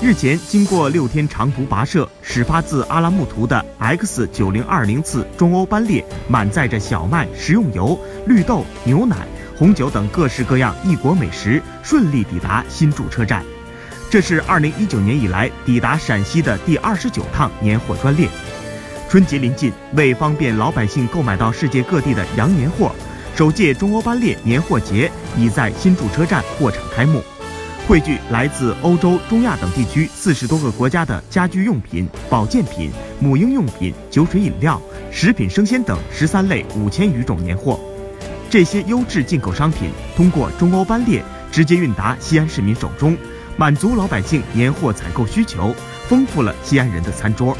日前，经过六天长途跋涉，始发自阿拉木图的 X 九零二零次中欧班列，满载着小麦、食用油、绿豆、牛奶、红酒等各式各样异国美食，顺利抵达新筑车站。这是二零一九年以来抵达陕西的第二十九趟年货专列。春节临近，为方便老百姓购买到世界各地的洋年货，首届中欧班列年货节已在新筑车站货场开幕。汇聚来自欧洲、中亚等地区四十多个国家的家居用品、保健品、母婴用品、酒水饮料、食品生鲜等十三类五千余种年货。这些优质进口商品通过中欧班列直接运达西安市民手中，满足老百姓年货采购需求，丰富了西安人的餐桌。